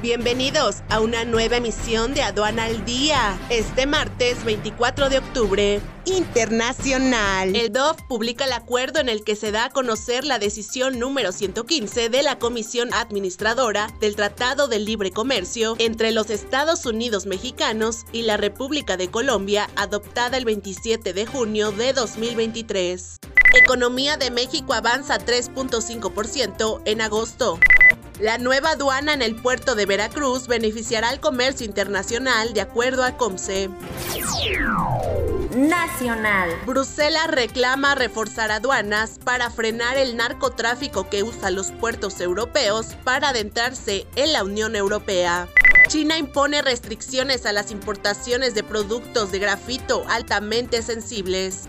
Bienvenidos a una nueva emisión de Aduana al Día. Este martes 24 de octubre, internacional. El DOF publica el acuerdo en el que se da a conocer la decisión número 115 de la Comisión Administradora del Tratado de Libre Comercio entre los Estados Unidos mexicanos y la República de Colombia, adoptada el 27 de junio de 2023. Economía de México avanza 3.5% en agosto. La nueva aduana en el puerto de Veracruz beneficiará al comercio internacional de acuerdo a COMSE. Nacional. Bruselas reclama reforzar aduanas para frenar el narcotráfico que usa los puertos europeos para adentrarse en la Unión Europea. China impone restricciones a las importaciones de productos de grafito altamente sensibles.